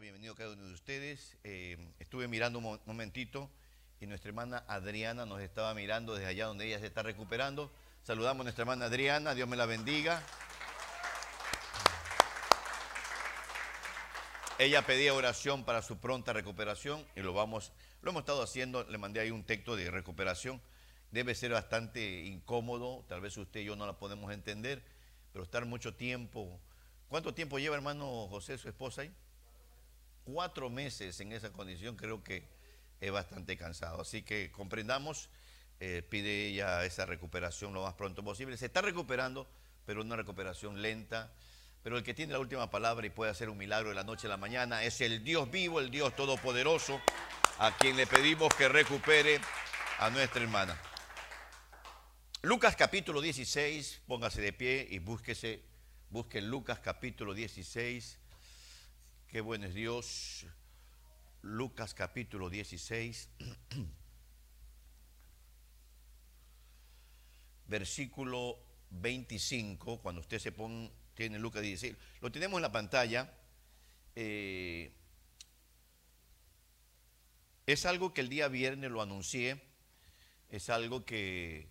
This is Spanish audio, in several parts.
Bienvenido cada uno de ustedes. Eh, estuve mirando un momentito y nuestra hermana Adriana nos estaba mirando desde allá donde ella se está recuperando. Saludamos a nuestra hermana Adriana, Dios me la bendiga. Ella pedía oración para su pronta recuperación y lo vamos, lo hemos estado haciendo, le mandé ahí un texto de recuperación. Debe ser bastante incómodo, tal vez usted y yo no la podemos entender, pero estar mucho tiempo. ¿Cuánto tiempo lleva hermano José, su esposa ahí? Cuatro meses en esa condición creo que es bastante cansado. Así que comprendamos, eh, pide ella esa recuperación lo más pronto posible. Se está recuperando, pero una recuperación lenta pero el que tiene la última palabra y puede hacer un milagro de la noche a la mañana es el Dios vivo, el Dios todopoderoso, a quien le pedimos que recupere a nuestra hermana. Lucas capítulo 16, póngase de pie y búsquese, busque Lucas capítulo 16. Qué bueno es Dios. Lucas capítulo 16. Versículo 25, cuando usted se ponga tiene Lucas 16. Lo tenemos en la pantalla. Eh, es algo que el día viernes lo anuncié. Es algo que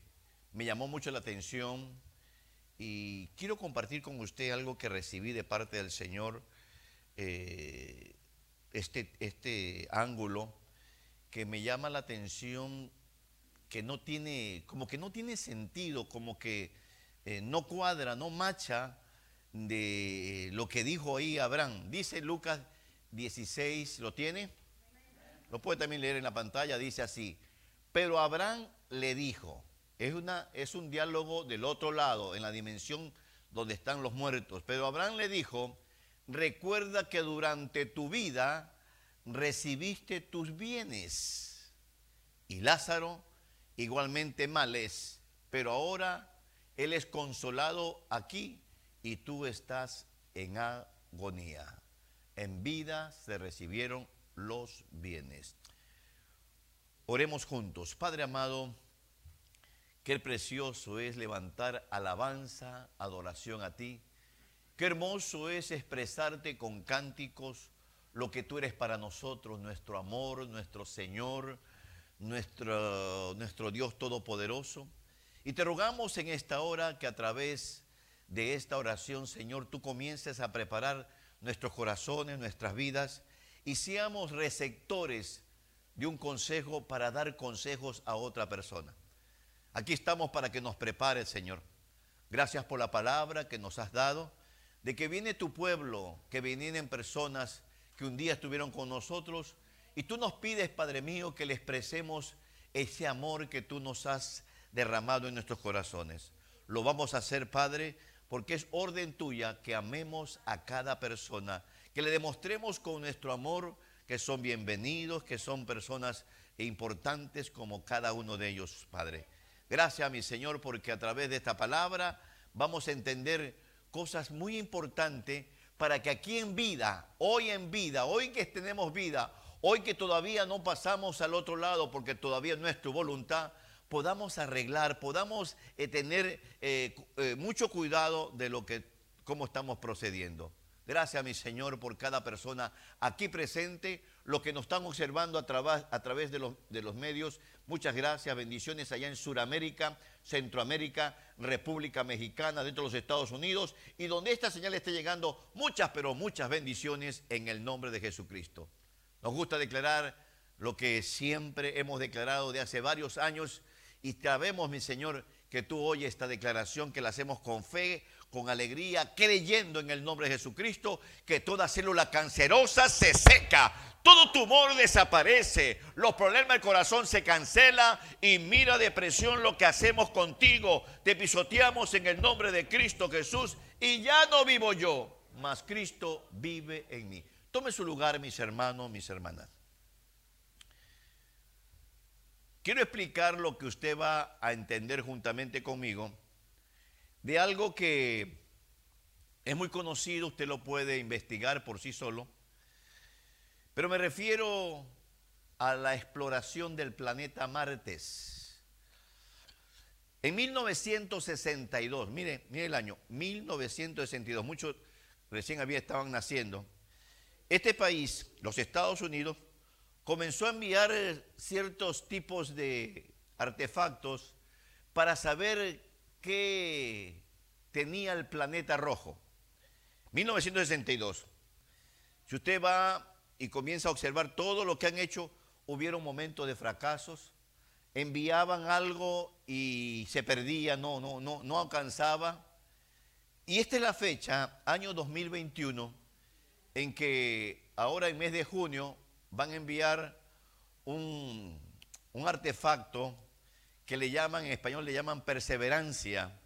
me llamó mucho la atención. Y quiero compartir con usted algo que recibí de parte del Señor. Eh, este, este ángulo que me llama la atención que no tiene, como que no tiene sentido, como que eh, no cuadra, no macha de lo que dijo ahí Abraham. Dice Lucas 16, ¿lo tiene? Lo puede también leer en la pantalla, dice así. Pero Abraham le dijo, es, una, es un diálogo del otro lado, en la dimensión donde están los muertos. Pero Abraham le dijo, recuerda que durante tu vida recibiste tus bienes y Lázaro igualmente males, pero ahora él es consolado aquí y tú estás en agonía. En vida se recibieron los bienes. Oremos juntos. Padre amado, qué precioso es levantar alabanza, adoración a ti. Qué hermoso es expresarte con cánticos lo que tú eres para nosotros, nuestro amor, nuestro Señor, nuestro, nuestro Dios Todopoderoso. Y te rogamos en esta hora que a través de esta oración, Señor, tú comiences a preparar nuestros corazones, nuestras vidas, y seamos receptores de un consejo para dar consejos a otra persona. Aquí estamos para que nos prepare, Señor. Gracias por la palabra que nos has dado, de que viene tu pueblo, que vienen personas que un día estuvieron con nosotros, y tú nos pides, Padre mío, que le expresemos ese amor que tú nos has derramado en nuestros corazones. Lo vamos a hacer, Padre, porque es orden tuya que amemos a cada persona, que le demostremos con nuestro amor que son bienvenidos, que son personas importantes como cada uno de ellos, Padre. Gracias, mi Señor, porque a través de esta palabra vamos a entender cosas muy importantes para que aquí en vida, hoy en vida, hoy que tenemos vida, hoy que todavía no pasamos al otro lado porque todavía no es tu voluntad, podamos arreglar, podamos eh, tener eh, eh, mucho cuidado de lo que, cómo estamos procediendo. Gracias, mi Señor, por cada persona aquí presente, lo que nos están observando a, a través de los, de los, medios. Muchas gracias, bendiciones allá en Sudamérica, Centroamérica, República Mexicana, dentro de los Estados Unidos, y donde esta señal esté llegando, muchas, pero muchas bendiciones en el nombre de Jesucristo. Nos gusta declarar lo que siempre hemos declarado de hace varios años, y sabemos, mi Señor, que tú oyes esta declaración, que la hacemos con fe, con alegría, creyendo en el nombre de Jesucristo, que toda célula cancerosa se seca, todo tumor desaparece, los problemas del corazón se cancela y mira depresión lo que hacemos contigo. Te pisoteamos en el nombre de Cristo Jesús y ya no vivo yo, mas Cristo vive en mí. Tome su lugar, mis hermanos, mis hermanas. Quiero explicar lo que usted va a entender juntamente conmigo de algo que es muy conocido, usted lo puede investigar por sí solo, pero me refiero a la exploración del planeta Martes. En 1962, mire, mire el año, 1962, muchos recién había estaban naciendo, este país, los Estados Unidos, comenzó a enviar ciertos tipos de artefactos para saber qué tenía el planeta rojo. 1962. Si usted va y comienza a observar todo lo que han hecho, hubieron momentos de fracasos, enviaban algo y se perdía, no, no, no, no alcanzaba. Y esta es la fecha, año 2021, en que ahora en mes de junio van a enviar un, un artefacto que le llaman, en español le llaman perseverancia,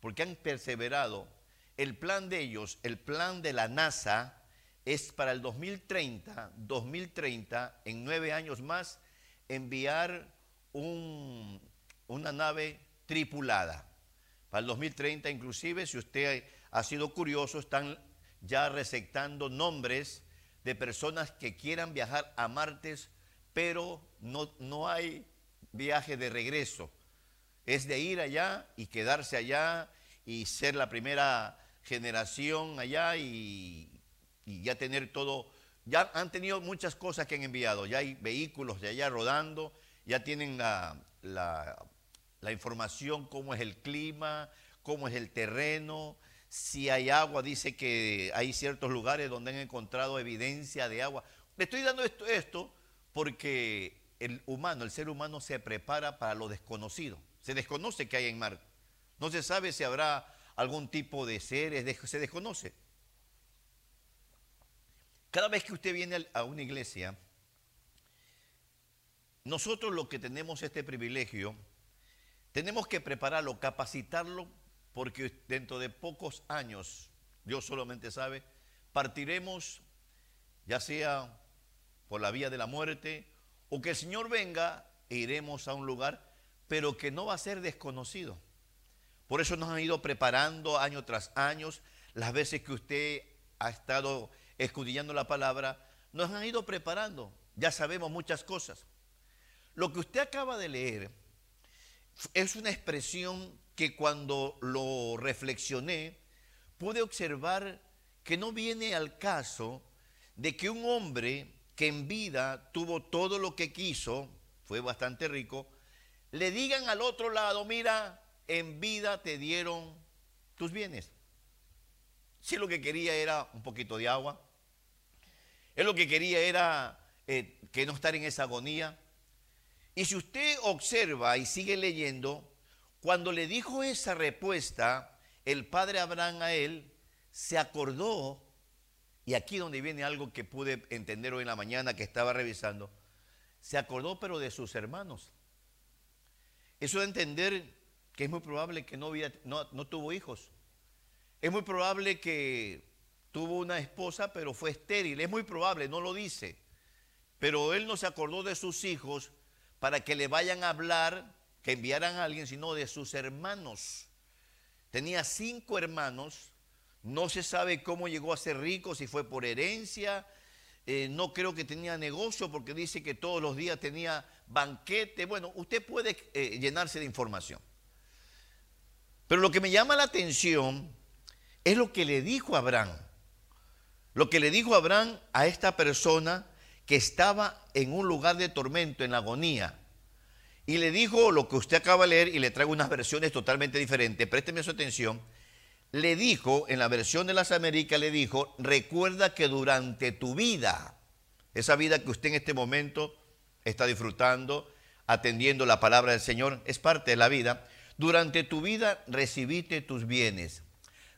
porque han perseverado. El plan de ellos, el plan de la NASA, es para el 2030, 2030, en nueve años más, enviar una nave tripulada. Para el 2030, inclusive, si usted ha sido curioso, están ya receptando nombres de personas que quieran viajar a Martes, pero no, no hay viaje de regreso. Es de ir allá y quedarse allá y ser la primera generación allá y, ya tener todo, ya han tenido muchas cosas que han enviado, ya hay vehículos de allá rodando, ya tienen la, la, información, cómo es el clima, cómo es el terreno, si hay agua, dice que hay ciertos lugares donde han encontrado evidencia de agua. Le estoy dando esto, esto porque el humano, el ser humano se prepara para lo desconocido. Se desconoce que hay en mar. No se sabe si habrá algún tipo de seres, se desconoce. Cada vez que usted viene a una iglesia, nosotros los que tenemos este privilegio, tenemos que prepararlo, capacitarlo, porque dentro de pocos años, Dios solamente sabe, partiremos, ya sea por la vía de la muerte, o que el Señor venga e iremos a un lugar, pero que no va a ser desconocido. Por eso nos han ido preparando año tras año, las veces que usted ha estado escudillando la palabra, nos han ido preparando. Ya sabemos muchas cosas. Lo que usted acaba de leer es una expresión que cuando lo reflexioné, pude observar que no viene al caso de que un hombre que en vida tuvo todo lo que quiso, fue bastante rico, le digan al otro lado, mira, en vida te dieron tus bienes. Si lo que quería era un poquito de agua, él lo que quería era eh, que no estar en esa agonía. Y si usted observa y sigue leyendo, cuando le dijo esa respuesta, el padre Abraham a él, se acordó, y aquí donde viene algo que pude entender hoy en la mañana que estaba revisando, se acordó pero de sus hermanos. Eso de entender que es muy probable que no, tuvo hijos. Es muy probable que tuvo una esposa, pero fue estéril. Es muy probable, no lo dice. Pero él no se acordó de sus hijos para que le vayan a hablar, que enviaran a alguien, sino de sus hermanos. Tenía cinco hermanos. No se sabe cómo llegó a ser rico, si fue por herencia. Eh, no creo que tenía negocio porque dice que todos los días tenía banquete. Bueno, usted puede eh, llenarse de información. Pero lo que me llama la atención es lo que le dijo Abraham. Lo que le dijo Abraham a esta persona que estaba en un lugar de tormento, en agonía. Y le dijo lo que usted acaba de leer y le traigo unas versiones totalmente diferentes. Présteme su atención. Le dijo, en la versión de las Américas, le dijo, recuerda que durante tu vida, esa vida que usted en este momento está disfrutando, atendiendo la palabra del Señor, es parte de la vida, durante tu vida recibiste tus bienes.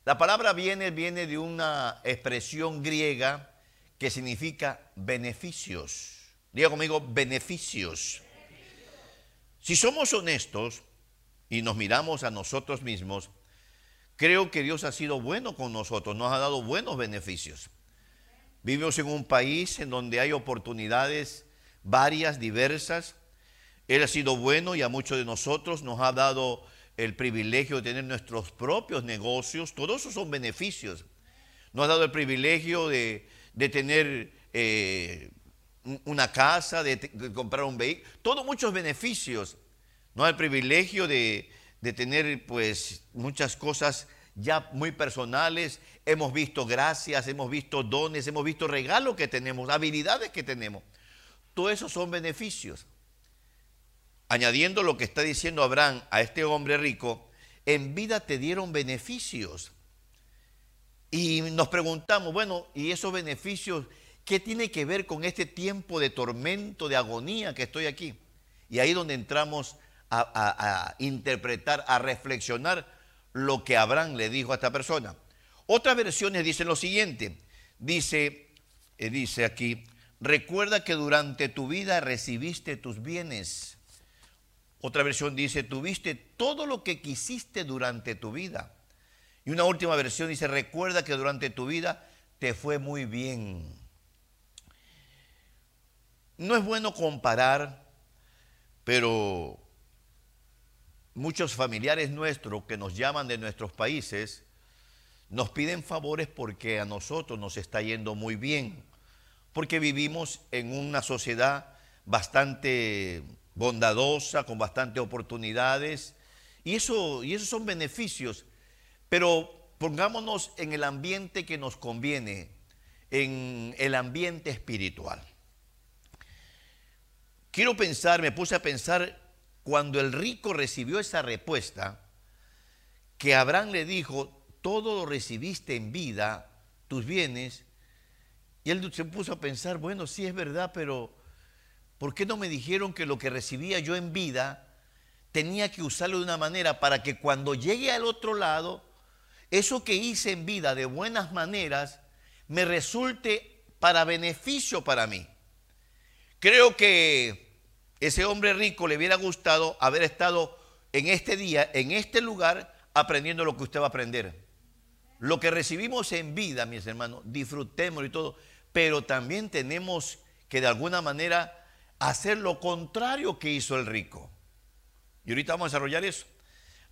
La palabra bienes viene de una expresión griega que significa beneficios. Diga conmigo, beneficios. Si somos honestos y nos miramos a nosotros mismos, creo que Dios ha sido bueno con nosotros, nos ha dado buenos beneficios. Vivimos en un país en donde hay oportunidades varias, diversas. Él ha sido bueno y a muchos de nosotros nos ha dado el privilegio de tener nuestros propios negocios, todos esos son beneficios. Nos ha dado el privilegio de, tener eh, una casa, de, comprar un vehículo, todos muchos beneficios. Nos da el privilegio de, tener pues muchas cosas ya muy personales, hemos visto gracias, hemos visto dones, hemos visto regalos que tenemos, habilidades que tenemos. Todo eso son beneficios. Añadiendo lo que está diciendo Abraham a este hombre rico, en vida te dieron beneficios. Y nos preguntamos, bueno, ¿y esos beneficios qué tiene que ver con este tiempo de tormento, de agonía que estoy aquí? Y ahí donde entramos a, interpretar, a reflexionar lo que Abraham le dijo a esta persona. Otras versiones dicen lo siguiente, dice, eh, dice aquí, recuerda que durante tu vida recibiste tus bienes. Otra versión dice, tuviste todo lo que quisiste durante tu vida. Y una última versión dice, recuerda que durante tu vida te fue muy bien. No es bueno comparar, pero muchos familiares nuestros que nos llaman de nuestros países nos piden favores porque a nosotros nos está yendo muy bien, porque vivimos en una sociedad bastante bondadosa, con bastantes oportunidades, y eso, y esos son beneficios, pero pongámonos en el ambiente que nos conviene, en el ambiente espiritual. Quiero pensar, me puse a pensar cuando el rico recibió esa respuesta, que Abraham le dijo, todo lo recibiste en vida, tus bienes, y él se puso a pensar, bueno, sí es verdad, pero ¿por qué no me dijeron que lo que recibía yo en vida tenía que usarlo de una manera para que cuando llegue al otro lado, eso que hice en vida de buenas maneras me resulte para beneficio para mí? Creo que ese hombre rico le hubiera gustado haber estado en este día, en este lugar, aprendiendo lo que usted va a aprender. Lo que recibimos en vida, mis hermanos, disfrutemos y todo, pero también tenemos que de alguna manera hacer lo contrario que hizo el rico. Y ahorita vamos a desarrollar eso.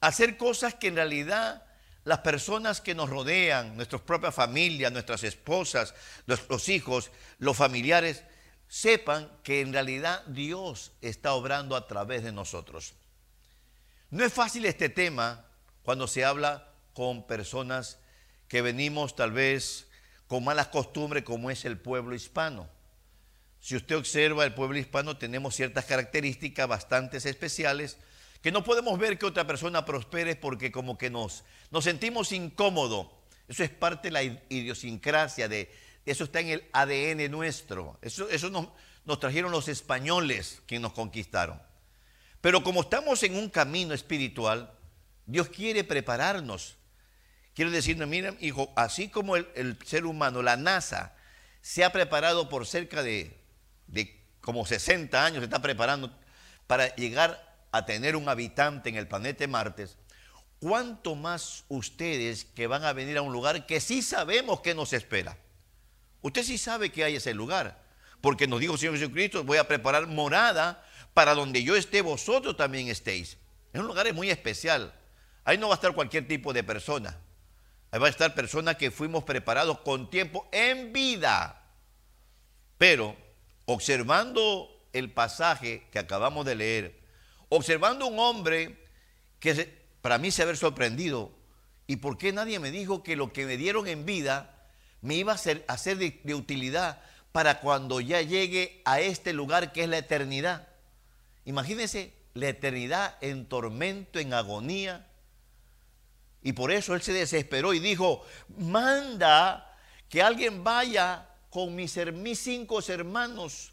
Hacer cosas que en realidad las personas que nos rodean, nuestras propias familias, nuestras esposas, nuestros hijos, los familiares, sepan que en realidad Dios está obrando a través de nosotros. No es fácil este tema cuando se habla con personas que venimos tal vez con malas costumbres como es el pueblo hispano. Si usted observa el pueblo hispano tenemos ciertas características bastante especiales que no podemos ver que otra persona prospere porque como que nos, sentimos incómodos. Eso es parte de la idiosincrasia de, eso está en el ADN nuestro. Eso, eso nos, nos trajeron los españoles que nos conquistaron. Pero como estamos en un camino espiritual, Dios quiere prepararnos. Quiere decirnos, miren, hijo, así como el, ser humano, la NASA, se ha preparado por cerca de, de como 60 años, se está preparando para llegar a tener un habitante en el planeta Marte, ¿cuánto más ustedes que van a venir a un lugar que sí sabemos que nos espera? Usted sí sabe que hay ese lugar, porque nos dijo Señor Jesucristo, voy a preparar morada para donde yo esté, vosotros también estéis. Es un lugar muy especial. Ahí no va a estar cualquier tipo de persona. Ahí va a estar personas que fuimos preparados con tiempo en vida. Pero observando el pasaje que acabamos de leer, observando un hombre que para mí se haber sorprendido, ¿y por qué nadie me dijo que lo que me dieron en vida me iba a ser, de, utilidad para cuando ya llegue a este lugar que es la eternidad. Imagínense la eternidad en tormento, en agonía. Y por eso él se desesperó y dijo, manda que alguien vaya con mis, mis cinco hermanos,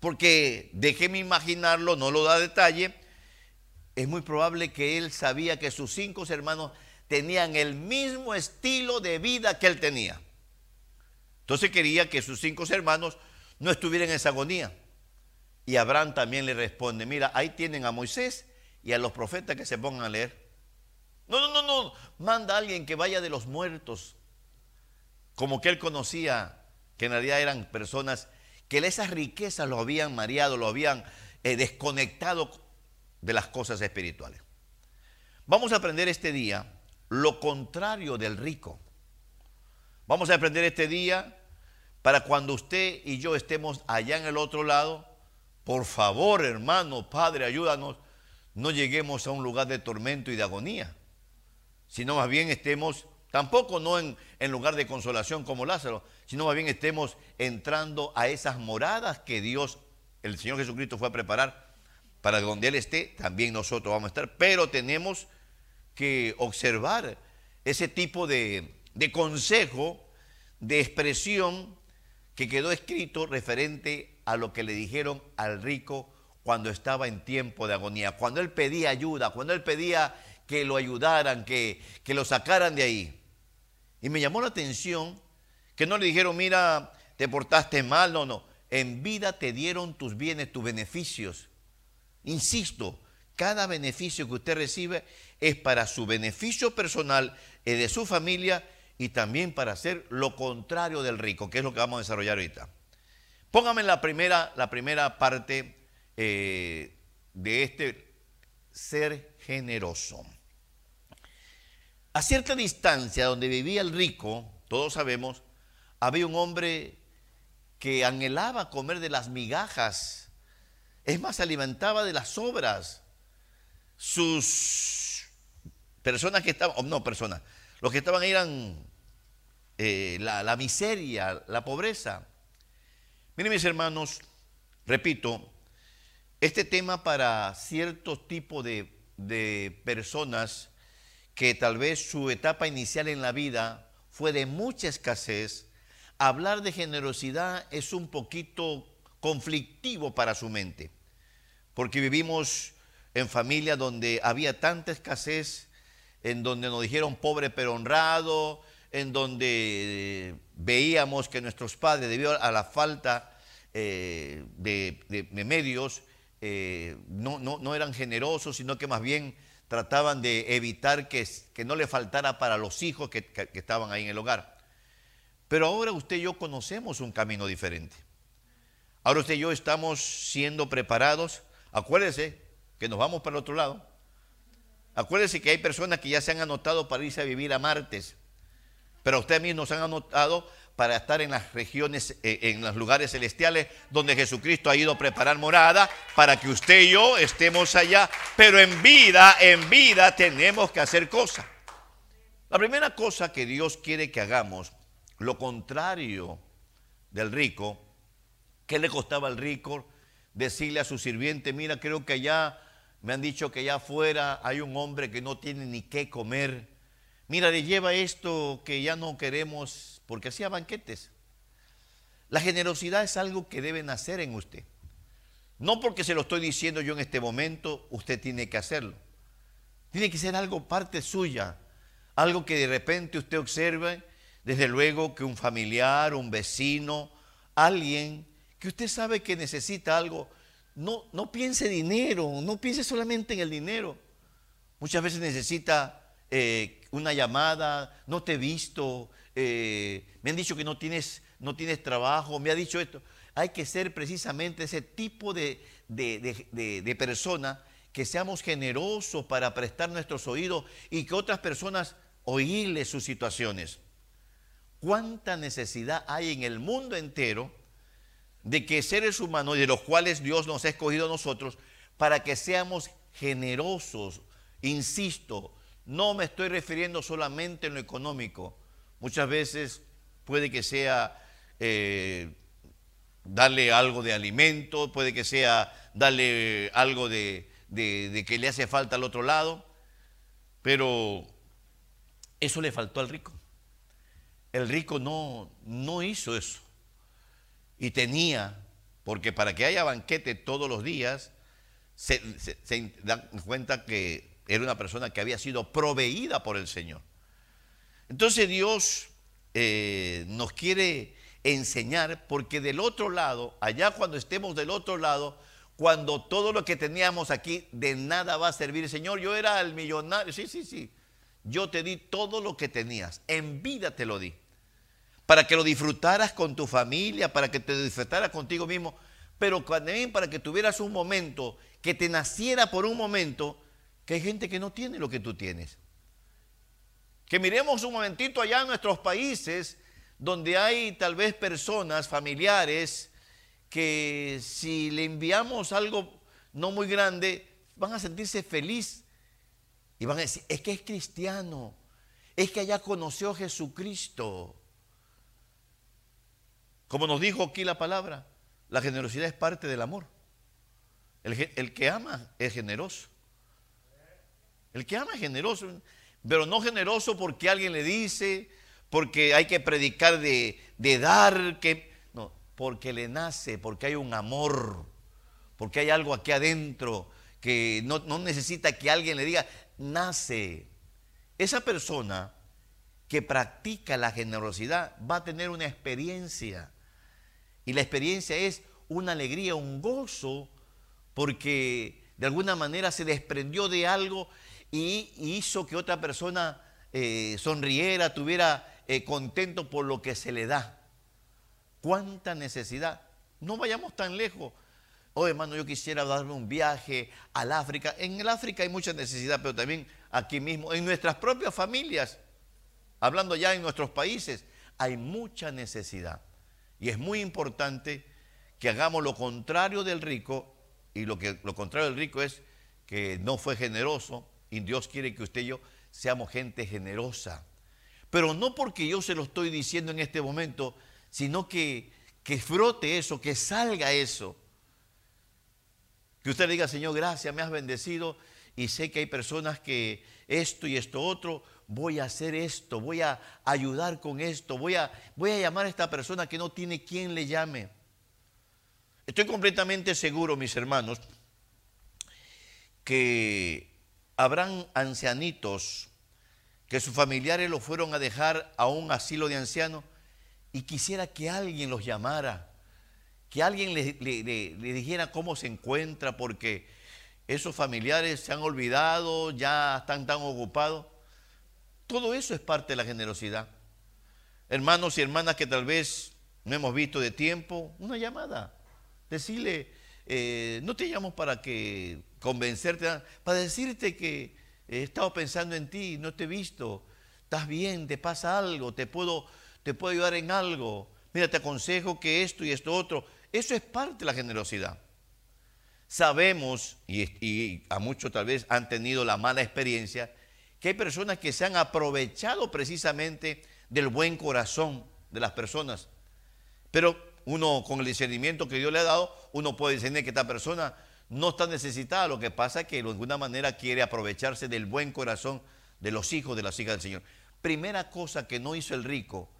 porque déjeme imaginarlo, no lo da detalle, es muy probable que él sabía que sus cinco hermanos tenían el mismo estilo de vida que él tenía. Entonces quería que sus cinco hermanos no estuvieran en esa agonía. Y Abraham también le responde, mira, ahí tienen a Moisés y a los profetas que se pongan a leer. No, no, no, no, manda a alguien que vaya de los muertos. Como que él conocía que en realidad eran personas que esas riquezas lo habían mareado, lo habían eh, desconectado de las cosas espirituales. Vamos a aprender este día lo contrario del rico. Vamos a aprender este día para cuando usted y yo estemos allá en el otro lado, por favor, hermano, Padre, ayúdanos, no lleguemos a un lugar de tormento y de agonía. sino más bien estemos, tampoco no en, lugar de consolación como Lázaro, sino más bien estemos entrando a esas moradas que Dios, el Señor Jesucristo fue a preparar para donde Él esté, también nosotros vamos a estar, pero tenemos que observar ese tipo de consejo, de expresión que quedó escrito referente a lo que le dijeron al rico cuando estaba en tiempo de agonía, cuando él pedía ayuda, cuando él pedía que lo ayudaran, que, que lo sacaran de ahí. Y me llamó la atención que no le dijeron, mira, te portaste mal, no, no. En vida te dieron tus bienes, tus beneficios. Insisto, cada beneficio que usted recibe es para su beneficio personal y de su familia y también para hacer lo contrario del rico, que es lo que vamos a desarrollar ahorita. Póngame la primera, la primera parte eh, de este ser generoso. A cierta distancia donde vivía el rico, todos sabemos, había un hombre que anhelaba comer de las migajas. Es más, se alimentaba de las sobras. Sus personas que estaban, no personas, los que estaban eran eh, la, miseria, la pobreza. Miren mis hermanos, repito, este tema para ciertos tipos de, de personas que tal vez su etapa inicial en la vida fue de mucha escasez, hablar de generosidad es un poquito conflictivo para su mente, porque vivimos en familias donde había tanta escasez, en donde nos dijeron pobre pero honrado, en donde eh, veíamos que nuestros padres, debido a la falta eh, de, medios, eh, no, no, eran generosos, sino que más bien trataban de evitar que, que no le faltara para los hijos que, que, estaban ahí en el hogar. Pero ahora usted y yo conocemos un camino diferente. Ahora usted y yo estamos siendo preparados. Acuérdese que nos vamos para el otro lado. Acuérdese que hay personas que ya se han anotado para irse a vivir a Martes. Pero ustedes mismos han anotado para estar en las regiones, eh, en los lugares celestiales donde Jesucristo ha ido a preparar morada para que usted y yo estemos allá. Pero en vida, en vida tenemos que hacer cosas. La primera cosa que Dios quiere que hagamos, lo contrario del rico, ¿qué le costaba al rico decirle a su sirviente, mira, creo que allá me han dicho que allá afuera hay un hombre que no tiene ni qué comer? Mira, le lleva esto que ya no queremos porque hacía banquetes. La generosidad es algo que debe nacer en usted. No porque se lo estoy diciendo yo en este momento, usted tiene que hacerlo. Tiene que ser algo parte suya, algo que de repente usted observe, desde luego que un familiar, un vecino, alguien que usted sabe que necesita algo, no, no piense dinero, no piense solamente en el dinero. Muchas veces necesita eh, una llamada, no te he visto, eh, me han dicho que no tienes, no tienes trabajo, me ha dicho esto. Hay que ser precisamente ese tipo de, de, persona que seamos generosos para prestar nuestros oídos y que otras personas oírles sus situaciones. ¿Cuánta necesidad hay en el mundo entero de que seres humanos, de los cuales Dios nos ha escogido a nosotros, para que seamos generosos? Insisto, no me estoy refiriendo solamente en lo económico, Muchas veces puede que sea eh, darle algo de alimento, puede que sea darle algo de, que le hace falta al otro lado, pero eso le faltó al rico. El rico no, no hizo eso. Y tenía, porque para que haya banquete todos los días, se, se, dan cuenta que era una persona que había sido proveída por el Señor. Entonces Dios eh, nos quiere enseñar porque del otro lado, allá cuando estemos del otro lado, cuando todo lo que teníamos aquí de nada va a servir. Señor, yo era el millonario, sí, sí, sí. Yo te di todo lo que tenías, en vida te lo di, para que lo disfrutaras con tu familia, para que te disfrutaras contigo mismo, pero también para que tuvieras un momento, que te naciera por un momento, que hay gente que no tiene lo que tú tienes. Que miremos un momentito allá en nuestros países donde hay tal vez personas, familiares, que si le enviamos algo no muy grande, van a sentirse feliz Y van a decir, es que es cristiano, es que allá conoció a Jesucristo. Como nos dijo aquí la palabra, la generosidad es parte del amor. El, el, que ama es generoso. El que ama es generoso, pero no generoso porque alguien le dice, porque hay que predicar de, dar, que, no, porque le nace, porque hay un amor, porque hay algo aquí adentro que no necesita que alguien le diga, nace. Esa persona que practica la generosidad va a tener una experiencia. Y la experiencia es una alegría, un gozo, porque de alguna manera se desprendió de algo y hizo que otra persona eh, sonriera, tuviera eh, contento por lo que se le da. ¿Cuánta necesidad? No vayamos tan lejos. Oh, hermano, yo quisiera darme un viaje al África. En el África hay mucha necesidad, pero también aquí mismo, en nuestras propias familias, hablando ya en nuestros países, hay mucha necesidad. Y es muy importante que hagamos lo contrario del rico, y lo, que, lo contrario del rico es que no fue generoso, y Dios quiere que usted y yo seamos gente generosa. Pero no porque yo se lo estoy diciendo en este momento, sino que, que frote eso, que salga eso. Que usted diga, Señor, gracias, me has bendecido y sé que hay personas que esto y esto otro, voy a hacer esto, voy a ayudar con esto, voy a, voy a llamar a esta persona que no tiene quien le llame. Estoy completamente seguro, mis hermanos, que habrán ancianitos que sus familiares los fueron a dejar a un asilo de ancianos y quisiera que alguien los llamara, que alguien le, dijera cómo se encuentra, porque esos familiares se han olvidado, ya están tan ocupados. Todo eso es parte de la generosidad. Hermanos y hermanas que tal vez no hemos visto de tiempo, una llamada. Decirle, eh, no te llamo para que convencerte, para decirte que he estado pensando en ti, no te he visto, estás bien, te pasa algo, te puedo, te puedo ayudar en algo. Mira, te aconsejo que esto y esto otro. Eso es parte de la generosidad. Sabemos, y, y a muchos tal vez han tenido la mala experiencia, que hay personas que se han aprovechado precisamente del buen corazón de las personas. Pero uno con el discernimiento que Dios le ha dado, uno puede discernir que esta persona no está necesitada, lo que pasa es que de alguna manera quiere aprovecharse del buen corazón de los hijos de las hijas del Señor. Primera cosa que no hizo el rico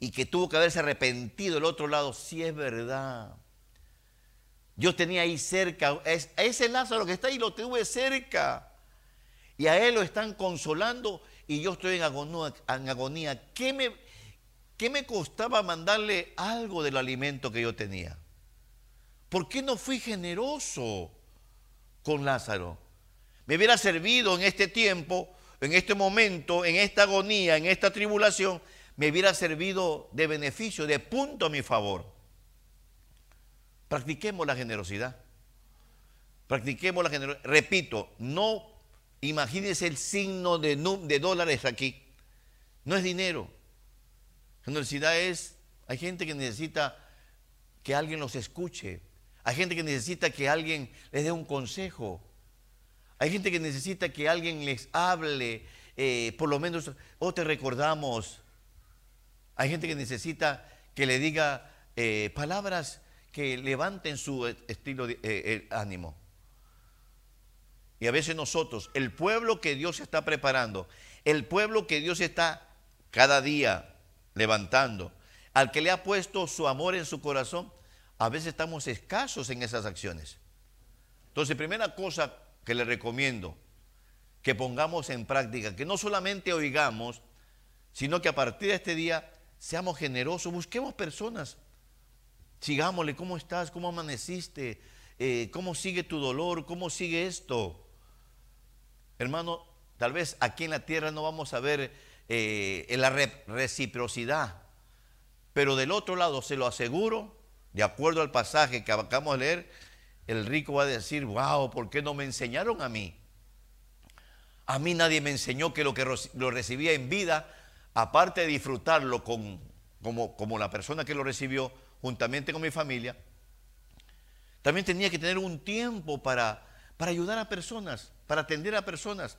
y que tuvo que haberse arrepentido del otro lado, si es verdad. Yo tenía ahí cerca, a ese Lázaro que está ahí lo tuve cerca. Y a él lo están consolando y yo estoy en agonía. En agonía. ¿Qué, me, ¿Qué me costaba mandarle algo del alimento que yo tenía? ¿Por qué no fui generoso con Lázaro? Me hubiera servido en este tiempo, en este momento, en esta agonía, en esta tribulación, me hubiera servido de beneficio, de punto a mi favor. Practiquemos la generosidad. Practiquemos la generosidad. Repito, no imagínense el signo de, de dólares aquí. No es dinero. Generosidad es, hay gente que necesita que alguien los escuche, hay gente que necesita que alguien les dé un consejo. Hay gente que necesita que alguien les hable, eh, por lo menos, o oh, te recordamos. Hay gente que necesita que le diga eh, palabras que levanten su estilo de eh, ánimo. Y a veces nosotros, el pueblo que Dios está preparando, el pueblo que Dios está cada día levantando, al que le ha puesto su amor en su corazón, a veces estamos escasos en esas acciones. Entonces, primera cosa que le recomiendo que pongamos en práctica, que no solamente oigamos, sino que a partir de este día seamos generosos, busquemos personas, sigámosle, ¿cómo estás? ¿Cómo amaneciste? Eh, ¿Cómo sigue tu dolor? ¿Cómo sigue esto? Hermano, tal vez aquí en la tierra no vamos a ver eh, la reciprocidad, pero del otro lado, se lo aseguro, de acuerdo al pasaje que acabamos de leer, el rico va a decir, wow, ¿por qué no me enseñaron a mí? A mí nadie me enseñó que lo que lo recibía en vida, aparte de disfrutarlo con, como, como la persona que lo recibió, juntamente con mi familia, también tenía que tener un tiempo para, para ayudar a personas, para atender a personas.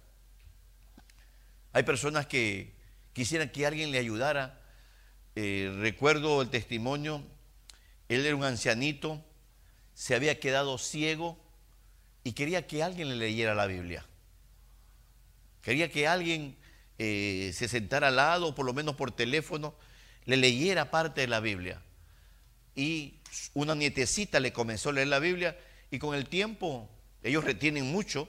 Hay personas que quisieran que alguien le ayudara. Eh, recuerdo el testimonio, él era un ancianito, se había quedado ciego y quería que alguien le leyera la Biblia. Quería que alguien eh, se sentara al lado, por lo menos por teléfono, le leyera parte de la Biblia. Y una nietecita le comenzó a leer la Biblia y con el tiempo ellos retienen mucho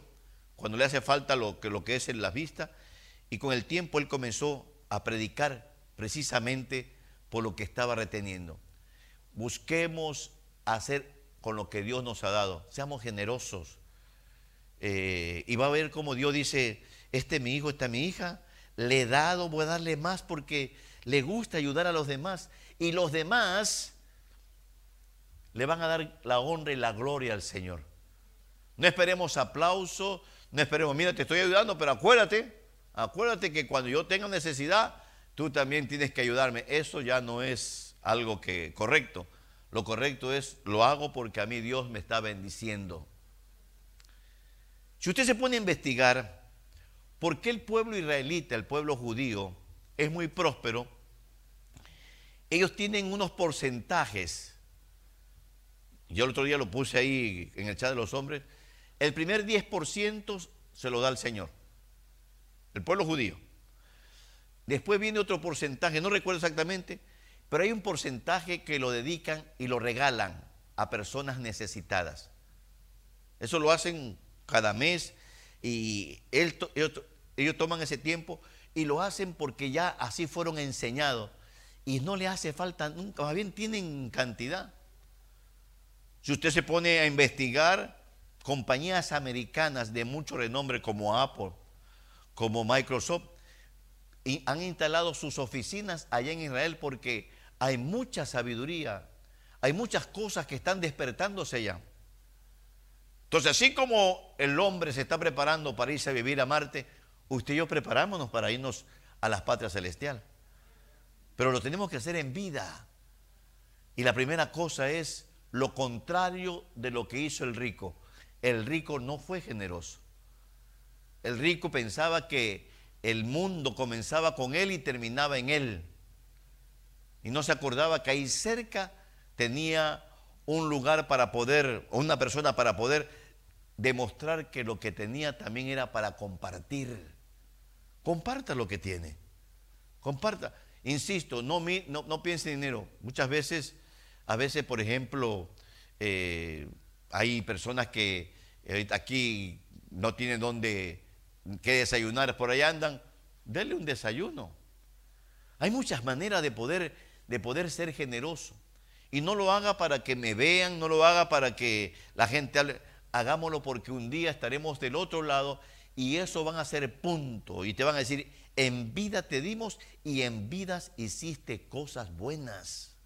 cuando le hace falta lo que, es en la vista y con el tiempo él comenzó a predicar precisamente por lo que estaba reteniendo. Busquemos hacer con lo que Dios nos ha dado, seamos generosos. Eh, y va a ver cómo Dios dice, este es mi hijo, esta es mi hija, le he dado, voy a darle más porque le gusta ayudar a los demás. Y los demás le van a dar la honra y la gloria al Señor. No esperemos aplauso, no esperemos, mira, te estoy ayudando, pero acuérdate, acuérdate que cuando yo tenga necesidad, tú también tienes que ayudarme. Eso ya no es algo que correcto. Lo correcto es, lo hago porque a mí Dios me está bendiciendo. Si usted se pone a investigar por qué el pueblo israelita, el pueblo judío, es muy próspero, ellos tienen unos porcentajes. Yo el otro día lo puse ahí en el chat de los hombres. El primer 10% se lo da el Señor, el pueblo judío. Después viene otro porcentaje, no recuerdo exactamente, pero hay un porcentaje que lo dedican y lo regalan a personas necesitadas. Eso lo hacen cada mes y ellos toman ese tiempo y lo hacen porque ya así fueron enseñados y no le hace falta nunca, más bien tienen cantidad. Si usted se pone a investigar, compañías americanas de mucho renombre como Apple, como Microsoft, han instalado sus oficinas allá en Israel porque hay mucha sabiduría, hay muchas cosas que están despertándose allá. Entonces, así como el hombre se está preparando para irse a vivir a Marte, usted y yo preparámonos para irnos a las patrias celestiales. Pero lo tenemos que hacer en vida. Y la primera cosa es lo contrario de lo que hizo el rico. El rico no fue generoso. El rico pensaba que el mundo comenzaba con él y terminaba en él. Y no se acordaba que ahí cerca tenía un lugar para poder, una persona para poder demostrar que lo que tenía también era para compartir. Comparta lo que tiene. Comparta. Insisto, no, no, no piense en dinero. Muchas veces, a veces, por ejemplo, eh, hay personas que aquí no tienen dónde que desayunar, por ahí andan, denle un desayuno. Hay muchas maneras de poder, de poder ser generoso. Y no lo haga para que me vean, no lo haga para que la gente. Hagámoslo porque un día estaremos del otro lado y eso van a ser punto. Y te van a decir, en vida te dimos y en vidas hiciste cosas buenas.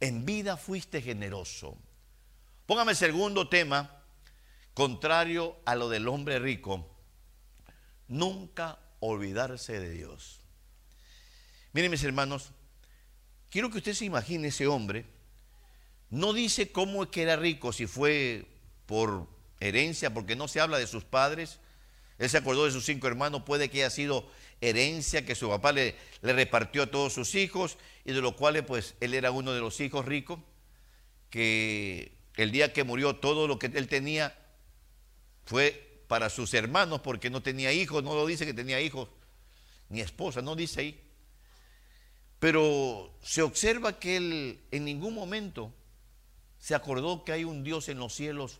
En vida fuiste generoso. Póngame el segundo tema, contrario a lo del hombre rico. Nunca olvidarse de Dios. Miren mis hermanos, quiero que usted se imagine ese hombre. No dice cómo es que era rico, si fue por herencia, porque no se habla de sus padres, él se acordó de sus cinco hermanos, puede que haya sido herencia que su papá le, le, repartió a todos sus hijos y de los cuales pues él era uno de los hijos ricos, que el día que murió todo lo que él tenía fue para sus hermanos porque no tenía hijos, no lo dice que tenía hijos, ni esposa, no dice ahí. Pero se observa que él en ningún momento se acordó que hay un Dios en los cielos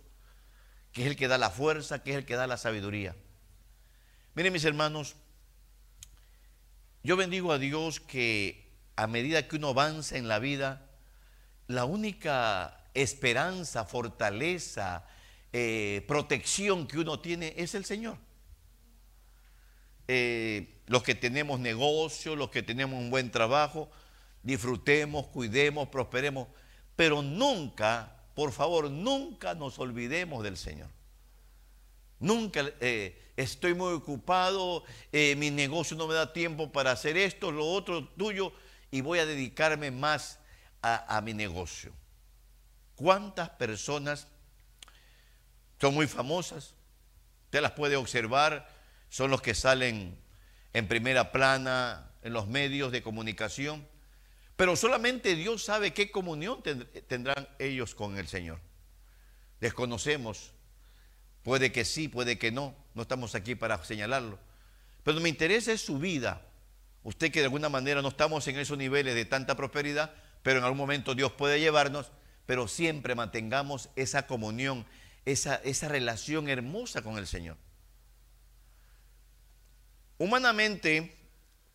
que es el que da la fuerza, que es el que da la sabiduría. Miren mis hermanos, yo bendigo a Dios que a medida que uno avanza en la vida, la única esperanza, fortaleza, eh, protección que uno tiene es el Señor. Eh, los que tenemos negocio, los que tenemos un buen trabajo, disfrutemos, cuidemos, prosperemos, pero nunca, por favor, nunca nos olvidemos del Señor. Nunca eh, estoy muy ocupado, mi negocio no me da tiempo para hacer esto, lo otro tuyo, y voy a dedicarme más a, a mi negocio. ¿Cuántas personas son muy famosas? Usted las puede observar, son los que salen en primera plana, en los medios de comunicación, pero solamente Dios sabe qué comunión tendrán ellos con el Señor. Desconocemos, puede que sí, puede que no, no estamos aquí para señalarlo, pero me interesa es su vida. Usted que de alguna manera no estamos en esos niveles de tanta prosperidad, pero en algún momento Dios puede llevarnos, pero siempre mantengamos esa comunión, esa, esa relación hermosa con el Señor. Humanamente,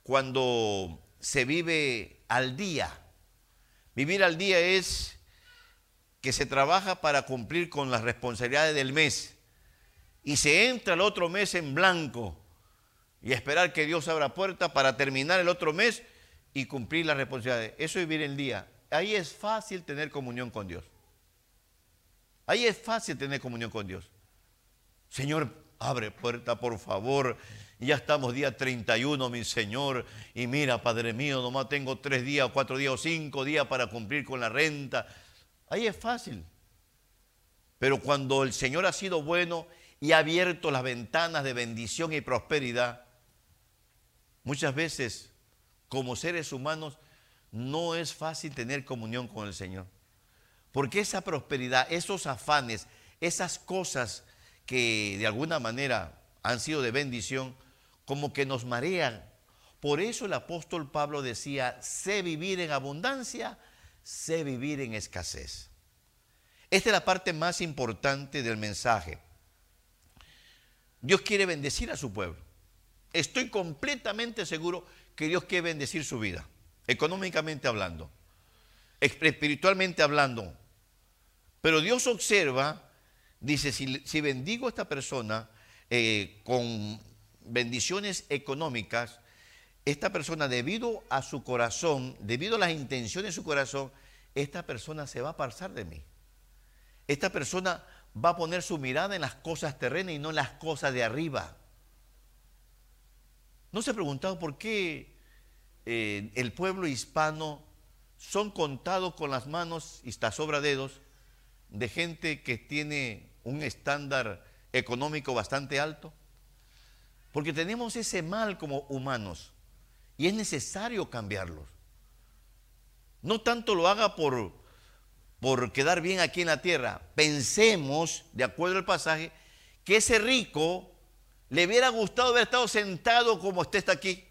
cuando se vive al día, vivir al día es que se trabaja para cumplir con las responsabilidades del mes y se entra el otro mes en blanco y esperar que Dios abra puerta para terminar el otro mes y cumplir las responsabilidades. Eso es vivir el día. Ahí es fácil tener comunión con Dios. Ahí es fácil tener comunión con Dios. Señor, abre puerta, por favor. Ya estamos día 31, mi Señor. Y mira, Padre mío, nomás tengo tres días, cuatro días o cinco días para cumplir con la renta. Ahí es fácil. Pero cuando el Señor ha sido bueno y ha abierto las ventanas de bendición y prosperidad, muchas veces como seres humanos no es fácil tener comunión con el Señor. Porque esa prosperidad, esos afanes, esas cosas que de alguna manera han sido de bendición, como que nos marean. Por eso el apóstol Pablo decía, sé vivir en abundancia, sé vivir en escasez. Esta es la parte más importante del mensaje. Dios quiere bendecir a su pueblo. Estoy completamente seguro que Dios quiere bendecir su vida, económicamente hablando, espiritualmente hablando. Pero Dios observa, dice, si, bendigo a esta persona eh, con bendiciones económicas, esta persona debido a su corazón, debido a las intenciones de su corazón, esta persona se va a pasar de mí. Esta persona va a poner su mirada en las cosas terrenas y no en las cosas de arriba. ¿No se ha preguntado por qué eh, el pueblo hispano son contados con las manos y hasta sobra dedos de gente que tiene un estándar económico bastante alto? Porque tenemos ese mal como humanos y es necesario cambiarlos. No tanto lo haga por, por quedar bien aquí en la tierra. Pensemos, de acuerdo al pasaje, que ese rico le hubiera gustado haber estado sentado como usted está aquí.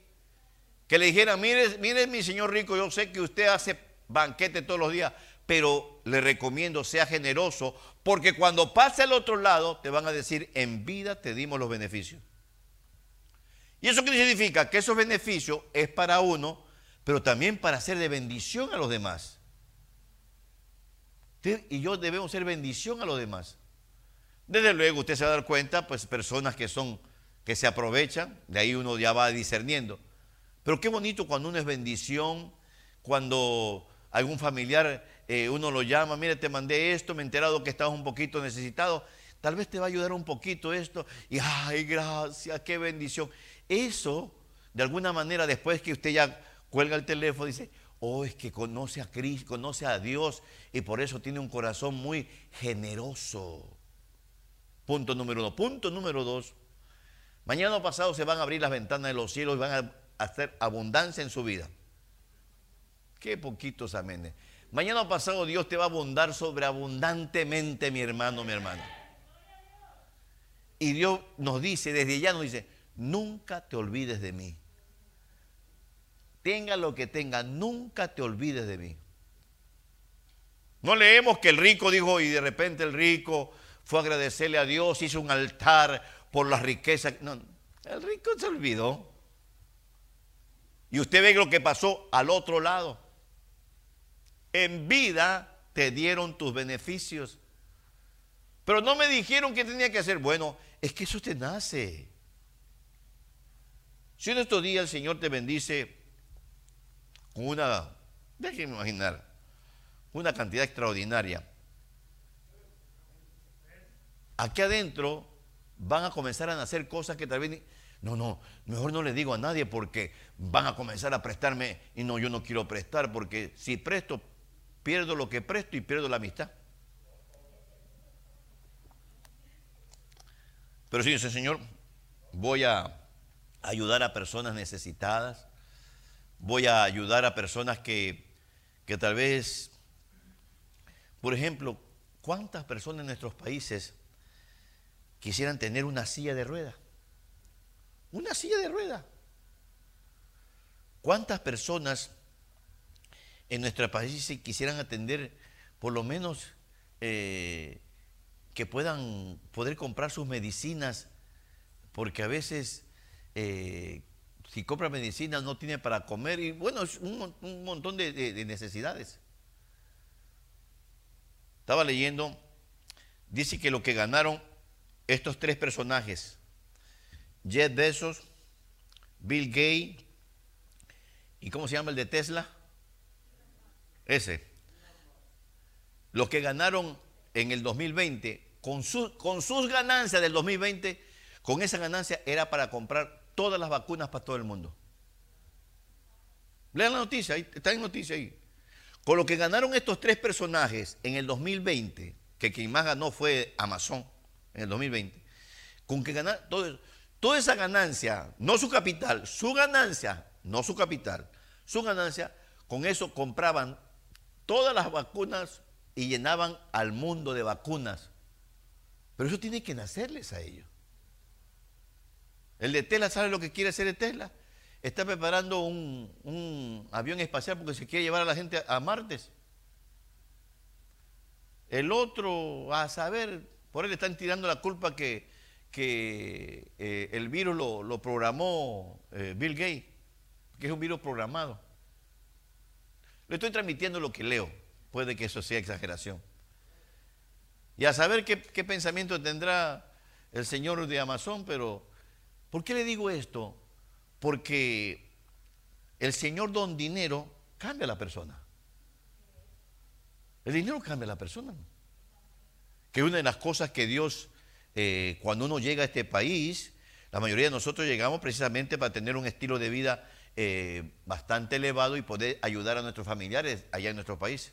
Que le dijera, mire, mire mi señor rico, yo sé que usted hace banquete todos los días, pero le recomiendo sea generoso, porque cuando pase al otro lado te van a decir, en vida te dimos los beneficios. ¿Y eso qué significa? Que esos beneficios es para uno, pero también para ser de bendición a los demás. Usted y yo debemos ser bendición a los demás. Desde luego usted se va a dar cuenta, pues personas que son, que se aprovechan, de ahí uno ya va discerniendo. Pero qué bonito cuando uno es bendición, cuando algún familiar eh, uno lo llama, mire, te mandé esto, me he enterado que estabas un poquito necesitado, tal vez te va a ayudar un poquito esto, y ay, gracias, qué bendición. Eso, de alguna manera, después que usted ya cuelga el teléfono, dice, oh, es que conoce a Cristo, conoce a Dios y por eso tiene un corazón muy generoso. Punto número uno. Punto número dos. Mañana pasado se van a abrir las ventanas de los cielos y van a hacer abundancia en su vida. Qué poquitos amenes. Mañana pasado Dios te va a abundar sobreabundantemente, mi hermano, mi hermana. Y Dios nos dice, desde ya nos dice, nunca te olvides de mí. Tenga lo que tenga, nunca te olvides de mí. No leemos que el rico dijo y de repente el rico fue a agradecerle a Dios, hizo un altar por las riquezas. No, el rico se olvidó. Y usted ve lo que pasó al otro lado. En vida te dieron tus beneficios. Pero no me dijeron que tenía que hacer. Bueno, es que eso te nace. Si en estos días el Señor te bendice con una, déjenme imaginar, una cantidad extraordinaria, aquí adentro van a comenzar a nacer cosas que tal vez... No, no, mejor no le digo a nadie porque van a comenzar a prestarme y no, yo no quiero prestar porque si presto, pierdo lo que presto y pierdo la amistad. Pero sí, Señor, voy a ayudar a personas necesitadas, voy a ayudar a personas que, que tal vez, por ejemplo, ¿cuántas personas en nuestros países quisieran tener una silla de rueda? Una silla de rueda. ¿Cuántas personas en nuestro país quisieran atender por lo menos eh, que puedan poder comprar sus medicinas? Porque a veces eh, si compra medicinas no tiene para comer y bueno, es un, montón de, necesidades. Estaba leyendo, dice que lo que ganaron estos tres personajes, Jeff Bezos, Bill Gates ¿Y cómo se llama el de Tesla? Ese. Los que ganaron en el 2020, con, con sus ganancias del 2020, con esa ganancia era para comprar todas las vacunas para todo el mundo. Lean la noticia, está en noticia ahí. Con lo que ganaron estos tres personajes en el 2020, que quien más ganó fue Amazon en el 2020, con que ganar toda esa ganancia, no su capital, su ganancia, no su capital, su ganancia, con eso compraban todas las vacunas y llenaban al mundo de vacunas. Pero eso tiene que nacerles a ellos. El de Tesla sabe lo que quiere hacer de Tesla. Está preparando un, avión espacial porque se quiere llevar a la gente a, Martes. El otro, a saber, por él están tirando la culpa que, que eh, el virus lo, programó eh, Bill Gates que es un virus programado. Le estoy transmitiendo lo que leo. Puede que eso sea exageración. Y a saber qué, pensamiento tendrá el señor de Amazon, pero ¿por qué le digo esto? Porque el señor don dinero cambia a la persona. El dinero cambia a la persona. Que una de las cosas que Dios, eh, cuando uno llega a este país, la mayoría de nosotros llegamos precisamente para tener un estilo de vida eh, bastante elevado y poder ayudar a nuestros familiares allá en nuestro país.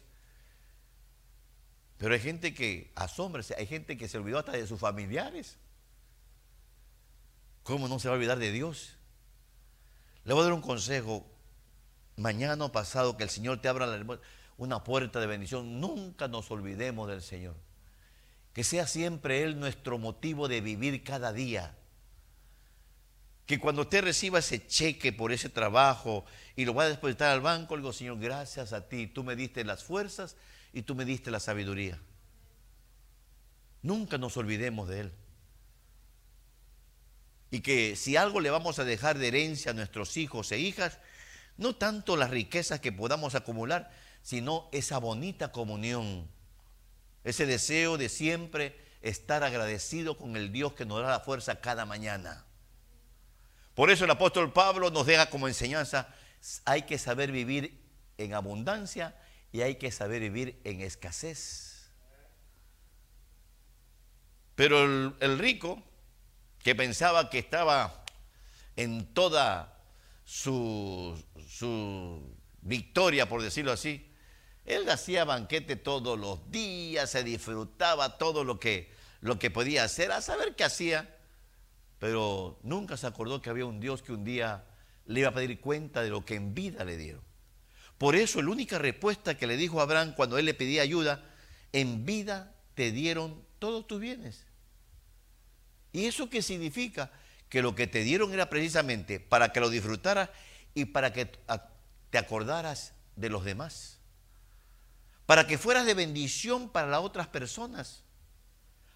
Pero hay gente que, asómbrese, hay gente que se olvidó hasta de sus familiares. ¿Cómo no se va a olvidar de Dios? Le voy a dar un consejo. Mañana o pasado que el Señor te abra una puerta de bendición. Nunca nos olvidemos del Señor. Que sea siempre Él nuestro motivo de vivir cada día que cuando usted reciba ese cheque por ese trabajo y lo va a depositar al banco, le digo, Señor, gracias a ti, tú me diste las fuerzas y tú me diste la sabiduría. Nunca nos olvidemos de Él. Y que si algo le vamos a dejar de herencia a nuestros hijos e hijas, no tanto las riquezas que podamos acumular, sino esa bonita comunión, ese deseo de siempre estar agradecido con el Dios que nos da la fuerza cada mañana. Por eso el apóstol Pablo nos deja como enseñanza, hay que saber vivir en abundancia y hay que saber vivir en escasez. Pero el, rico, que pensaba que estaba en toda su, victoria, por decirlo así, él hacía banquete todos los días, se disfrutaba todo lo que, lo que podía hacer, a saber qué hacía pero nunca se acordó que había un Dios que un día le iba a pedir cuenta de lo que en vida le dieron. Por eso la única respuesta que le dijo Abraham cuando él le pedía ayuda, en vida te dieron todos tus bienes. ¿Y eso qué significa? Que lo que te dieron era precisamente para que lo disfrutaras y para que te acordaras de los demás. Para que fueras de bendición para las otras personas.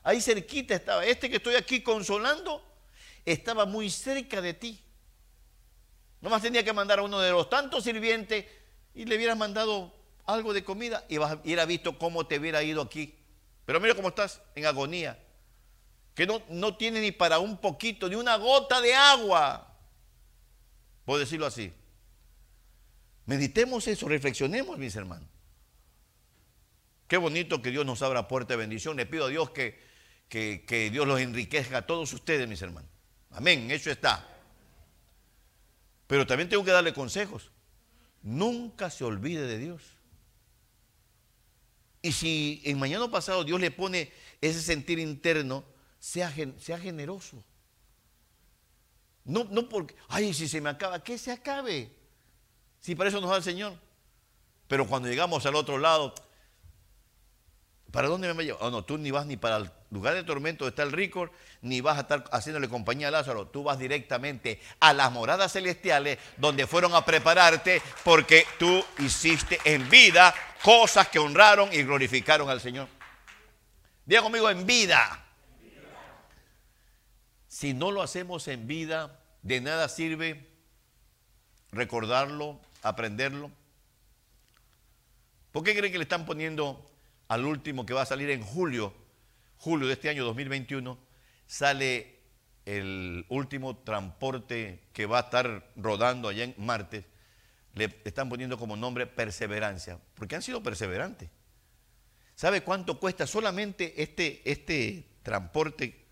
Ahí cerquita estaba este que estoy aquí consolando estaba muy cerca de ti. Nomás tenía que mandar a uno de los tantos sirvientes y le hubieras mandado algo de comida y hubiera visto cómo te hubiera ido aquí. Pero mira cómo estás en agonía. Que no, no tiene ni para un poquito, ni una gota de agua. Puedo decirlo así. Meditemos eso, reflexionemos, mis hermanos. Qué bonito que Dios nos abra puerta de bendición. Le pido a Dios que, que, que Dios los enriquezca a todos ustedes, mis hermanos. Amén, eso está. Pero también tengo que darle consejos. Nunca se olvide de Dios. Y si en mañana pasado Dios le pone ese sentir interno, sea, sea generoso. No, no porque, ay, si se me acaba, que se acabe. Si para eso nos da el Señor. Pero cuando llegamos al otro lado, ¿para dónde me va a llevar? Oh, no, tú ni vas ni para el lugar de tormento está el rico, ni vas a estar haciéndole compañía a Lázaro. Tú vas directamente a las moradas celestiales donde fueron a prepararte porque tú hiciste en vida cosas que honraron y glorificaron al Señor. Diga conmigo, en vida. Si no lo hacemos en vida, de nada sirve recordarlo, aprenderlo. ¿Por qué creen que le están poniendo al último que va a salir en julio, julio de este año 2021, sale el último transporte que va a estar rodando allá en Marte? Le están poniendo como nombre perseverancia, porque han sido perseverantes. ¿Sabe cuánto cuesta solamente este, este transporte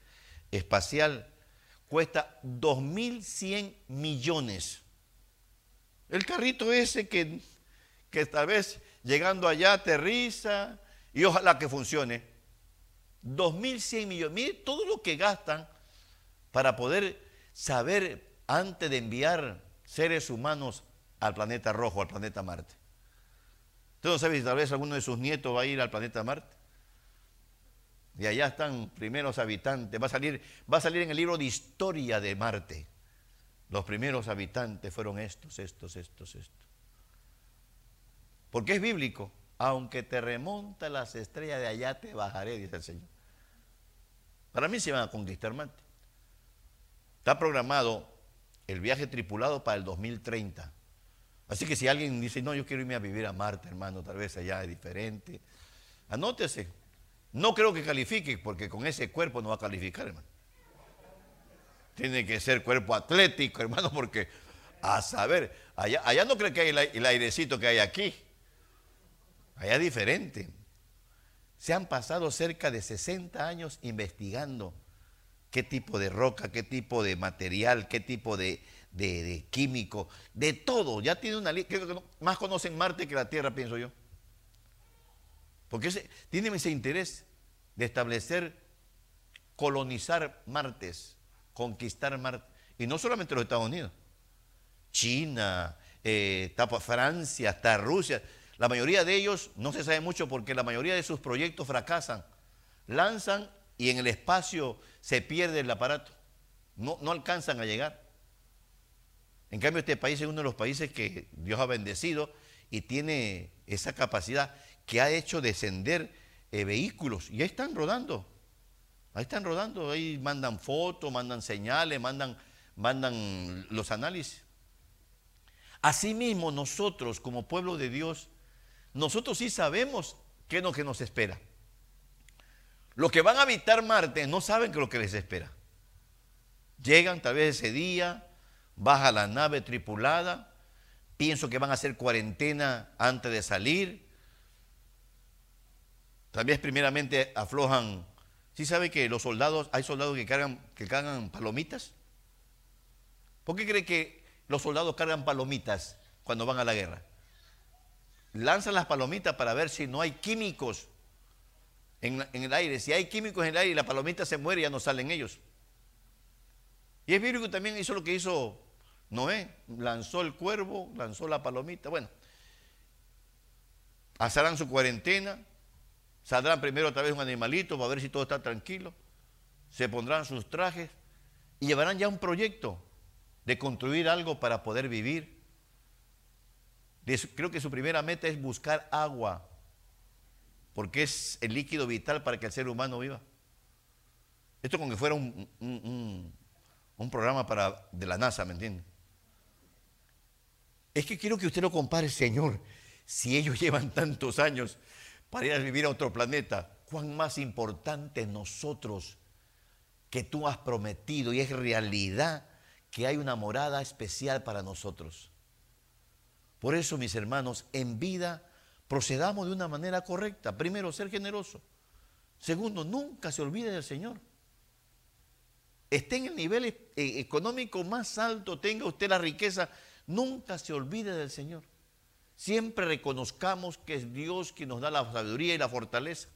espacial? Cuesta 2.100 millones. El carrito ese que, que tal vez llegando allá aterriza y ojalá que funcione. 2.100 millones. Mire todo lo que gastan para poder saber antes de enviar seres humanos al planeta rojo, al planeta Marte. ¿Usted no sabe si tal vez alguno de sus nietos va a ir al planeta Marte? Y allá están primeros habitantes. Va a salir, va a salir en el libro de historia de Marte. Los primeros habitantes fueron estos, estos, estos, estos. Porque es bíblico. Aunque te remonta las estrellas de allá, te bajaré, dice el Señor. Para mí se van a conquistar Marte. Está programado el viaje tripulado para el 2030. Así que si alguien dice, no, yo quiero irme a vivir a Marte, hermano, tal vez allá es diferente, anótese. No creo que califique, porque con ese cuerpo no va a calificar, hermano. Tiene que ser cuerpo atlético, hermano, porque a saber, allá, no cree que hay el airecito que hay aquí. Allá es diferente. Se han pasado cerca de 60 años investigando qué tipo de roca, qué tipo de material, qué tipo de, químico, de todo. Ya tiene una creo que más conocen Marte que la Tierra, pienso yo. Porque tienen ese interés de establecer, colonizar Martes, conquistar Marte. Y no solamente los Estados Unidos, China, eh, Francia, hasta Rusia. La mayoría de ellos no se sabe mucho porque la mayoría de sus proyectos fracasan. Lanzan y en el espacio se pierde el aparato. No, no alcanzan a llegar. En cambio, este país es uno de los países que Dios ha bendecido y tiene esa capacidad que ha hecho descender eh, vehículos. Y ahí están rodando. Ahí están rodando. Ahí mandan fotos, mandan señales, mandan, mandan los análisis. Asimismo, nosotros como pueblo de Dios nosotros sí sabemos qué es lo que nos espera. Los que van a habitar Marte no saben qué es lo que les espera. Llegan tal vez ese día, baja la nave tripulada, pienso que van a hacer cuarentena antes de salir. Tal vez primeramente aflojan. ¿Sí sabe que los soldados, hay soldados que cargan, que cargan palomitas? ¿Por qué cree que los soldados cargan palomitas cuando van a la guerra? Lanzan las palomitas para ver si no hay químicos en, el aire. Si hay químicos en el aire y la palomita se muere, ya no salen ellos. Y es bíblico también hizo lo que hizo Noé. Lanzó el cuervo, lanzó la palomita. Bueno, harán su cuarentena. Saldrán primero otra vez un animalito para ver si todo está tranquilo. Se pondrán sus trajes y llevarán ya un proyecto de construir algo para poder vivir creo que su primera meta es buscar agua, porque es el líquido vital para que el ser humano viva. Esto como que fuera un, un, programa para, de la NASA, ¿me entiende? Es que quiero que usted lo compare, Señor. Si ellos llevan tantos años para ir a vivir a otro planeta, cuán más importante nosotros que tú has prometido y es realidad que hay una morada especial para nosotros. Por eso, mis hermanos, en vida procedamos de una manera correcta. Primero, ser generoso. Segundo, nunca se olvide del Señor. Esté en el nivel eh, económico más alto, tenga usted la riqueza, nunca se olvide del Señor. Siempre reconozcamos que es Dios quien nos da la sabiduría y la fortaleza.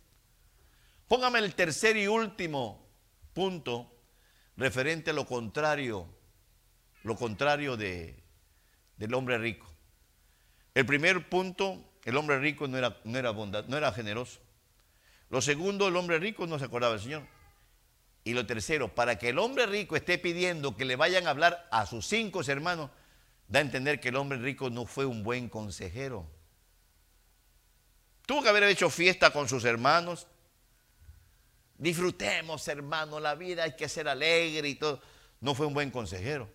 Póngame el tercer y último punto referente a lo contrario lo contrario de, del hombre rico. El primer punto, el hombre rico no era, bondad, no era generoso. Lo segundo, el hombre rico no se acordaba del Señor. Y lo tercero, para que el hombre rico esté pidiendo que le vayan a hablar a sus cinco hermanos, da a entender que el hombre rico no fue un buen consejero. Tuvo que haber hecho fiesta con sus hermanos. Disfrutemos, hermano, la vida hay que ser alegre y todo. No fue un buen consejero.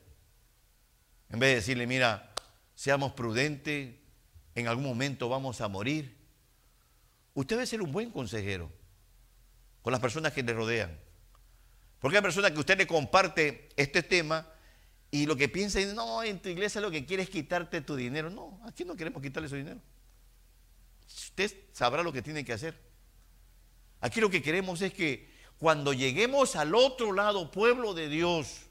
En vez de decirle, mira, seamos prudentes, en algún momento vamos a morir. Usted debe ser un buen consejero con las personas que le rodean. Porque hay personas que usted le comparte este tema y lo que piensa es, no, en tu iglesia lo que quiere es quitarte tu dinero. No, aquí no queremos quitarle su dinero. Usted sabrá lo que tiene que hacer. Aquí lo que queremos es que cuando lleguemos al otro lado, pueblo de Dios,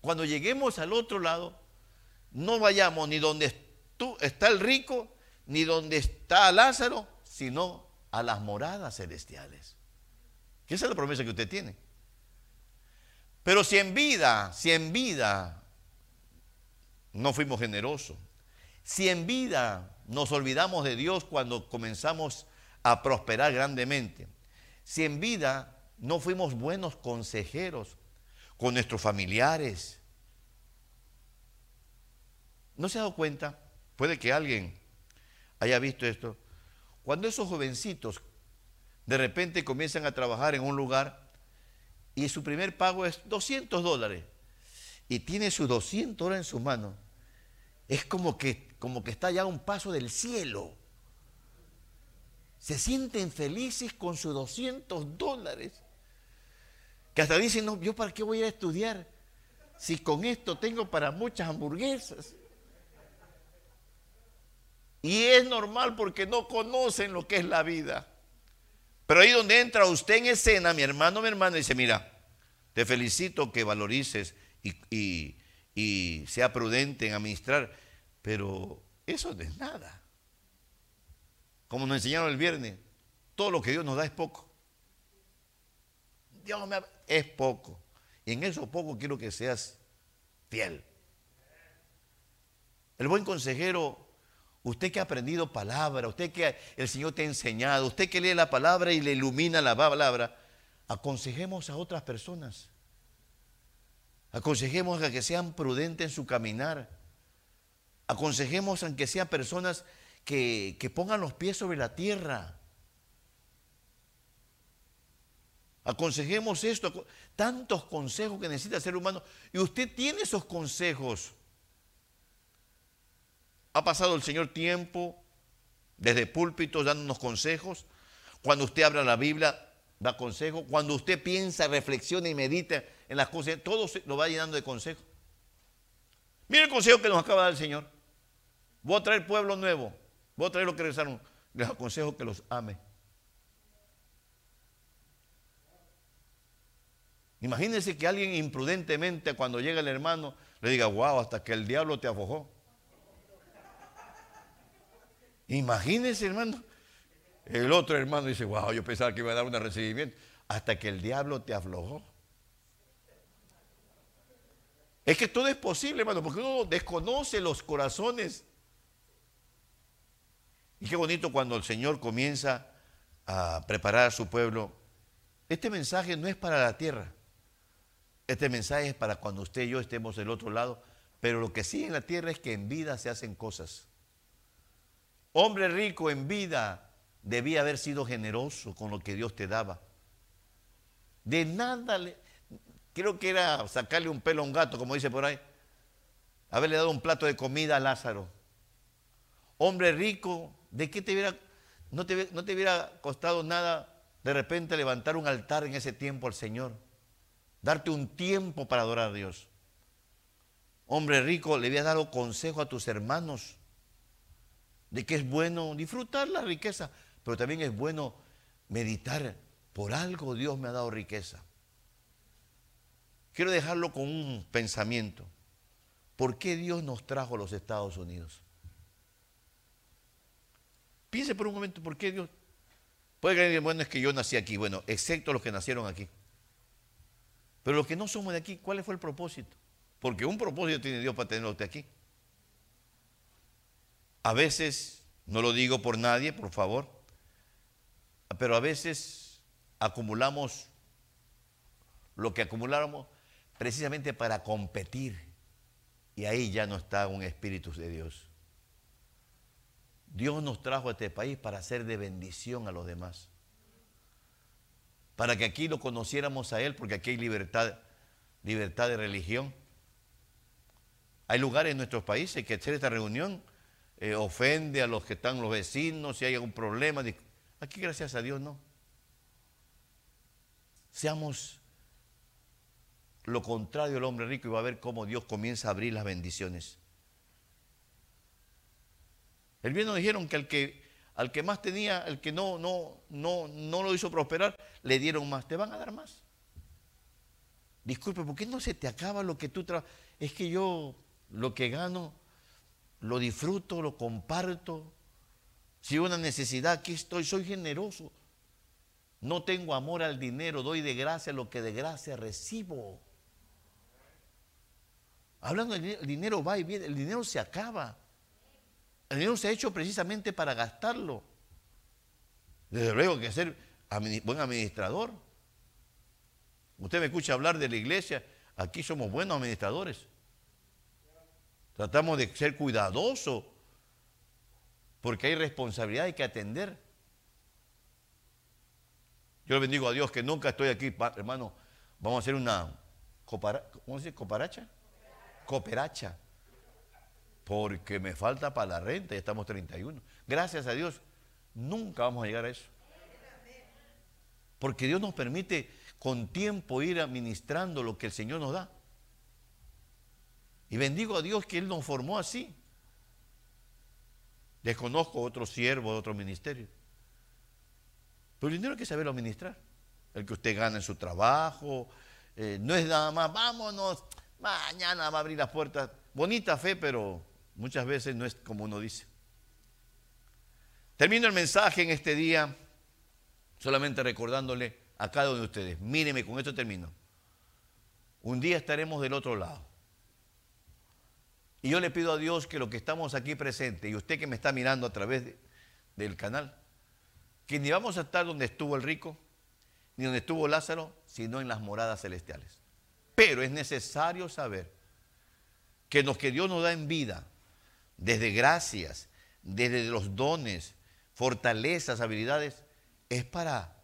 cuando lleguemos al otro lado, no vayamos ni donde tú, está el rico, ni donde está Lázaro, sino a las moradas celestiales. Que esa es la promesa que usted tiene. Pero si en vida, si en vida no fuimos generosos, si en vida nos olvidamos de Dios cuando comenzamos a prosperar grandemente, si en vida no fuimos buenos consejeros con nuestros familiares, ¿no se ha dado cuenta? Puede que alguien haya visto esto. Cuando esos jovencitos de repente comienzan a trabajar en un lugar y su primer pago es 200 dólares y tiene sus 200 dólares en sus manos, es como que, como que está ya a un paso del cielo. Se sienten felices con sus 200 dólares. Que hasta dicen, no, yo para qué voy a ir a estudiar si con esto tengo para muchas hamburguesas. Y es normal porque no conocen lo que es la vida. Pero ahí donde entra usted en escena, mi hermano, mi hermana, dice, mira, te felicito que valorices y, y sea prudente en administrar, pero eso no es nada. Como nos enseñaron el viernes, todo lo que Dios nos da es poco. Dios me es poco. Y en eso poco quiero que seas fiel. El buen consejero, usted que ha aprendido palabra, usted que el Señor te ha enseñado, usted que lee la palabra y le ilumina la palabra, aconsejemos a otras personas. Aconsejemos a que sean prudentes en su caminar. Aconsejemos a que sean personas que, que pongan los pies sobre la tierra. Aconsejemos esto, tantos consejos que necesita el ser humano. Y usted tiene esos consejos. Ha pasado el Señor tiempo desde púlpitos dándonos consejos. Cuando usted abra la Biblia, da consejos. Cuando usted piensa, reflexiona y medita en las cosas, todo lo va llenando de consejos. Mire el consejo que nos acaba de dar el Señor. Voy a traer pueblo nuevo. Voy a traer lo que regresaron. Les aconsejo que los ame. Imagínense que alguien imprudentemente cuando llega el hermano le diga, wow, hasta que el diablo te afojó. Imagínense, hermano. El otro hermano dice, wow, yo pensaba que iba a dar un recibimiento. Hasta que el diablo te aflojó. Es que todo es posible, hermano, porque uno desconoce los corazones. Y qué bonito cuando el Señor comienza a preparar a su pueblo. Este mensaje no es para la tierra. Este mensaje es para cuando usted y yo estemos del otro lado. Pero lo que sí en la tierra es que en vida se hacen cosas. Hombre rico en vida debía haber sido generoso con lo que Dios te daba. De nada le, Creo que era sacarle un pelo a un gato, como dice por ahí. Haberle dado un plato de comida a Lázaro. Hombre rico, ¿de qué te hubiera, no te, no te hubiera costado nada de repente levantar un altar en ese tiempo al Señor? Darte un tiempo para adorar a Dios. Hombre rico, le habías dado consejo a tus hermanos de que es bueno disfrutar la riqueza, pero también es bueno meditar. Por algo Dios me ha dado riqueza. Quiero dejarlo con un pensamiento. ¿Por qué Dios nos trajo a los Estados Unidos? Piense por un momento, ¿por qué Dios? Puede creer, bueno, es que yo nací aquí, bueno, excepto los que nacieron aquí. Pero los que no somos de aquí, ¿cuál fue el propósito? Porque un propósito tiene Dios para tenerlo usted aquí. A veces, no lo digo por nadie, por favor, pero a veces acumulamos lo que acumulamos precisamente para competir. Y ahí ya no está un espíritu de Dios. Dios nos trajo a este país para ser de bendición a los demás. Para que aquí lo conociéramos a Él, porque aquí hay libertad, libertad de religión. Hay lugares en nuestros países que hacer esta reunión eh, ofende a los que están los vecinos, si hay algún problema. Aquí, gracias a Dios, no. Seamos lo contrario al hombre rico y va a ver cómo Dios comienza a abrir las bendiciones. El bien nos dijeron que al que, al que más tenía, el que no, no, no, no lo hizo prosperar, le dieron más. Te van a dar más. Disculpe, ¿por qué no se te acaba lo que tú trabajas? Es que yo lo que gano lo disfruto, lo comparto. Si una necesidad, aquí estoy, soy generoso. No tengo amor al dinero, doy de gracia lo que de gracia recibo. Hablando del dinero, el dinero va y viene, el dinero se acaba. El dinero se ha hecho precisamente para gastarlo. Desde luego que ser buen administrador. Usted me escucha hablar de la iglesia, aquí somos buenos administradores. Tratamos de ser cuidadosos porque hay responsabilidad, hay que atender. Yo le bendigo a Dios que nunca estoy aquí, hermano. Vamos a hacer una ¿cómo se dice? ¿Coparacha? cooperacha, porque me falta para la renta, ya estamos 31. Gracias a Dios, nunca vamos a llegar a eso. Porque Dios nos permite con tiempo ir administrando lo que el Señor nos da. Y bendigo a Dios que Él nos formó así. Desconozco otro siervo de otro ministerio. Pero el dinero hay que saberlo administrar. El que usted gana en su trabajo. Eh, no es nada más, vámonos, Mañana va a abrir las puertas. Bonita fe, pero muchas veces no es como uno dice. Termino el mensaje en este día solamente recordándole a cada uno de ustedes, míreme, con esto termino. Un día estaremos del otro lado. Y yo le pido a Dios que lo que estamos aquí presentes, y usted que me está mirando a través del canal, que ni vamos a estar donde estuvo el rico, ni donde estuvo Lázaro, sino en las moradas celestiales. Pero es necesario saber que lo que Dios nos da en vida, desde gracias, desde los dones, fortalezas, habilidades, es para,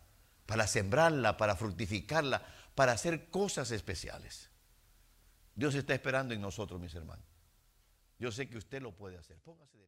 para sembrarla, para fructificarla, para hacer cosas especiales. Dios está esperando en nosotros, mis hermanos. Yo sé que usted lo puede hacer. Póngase de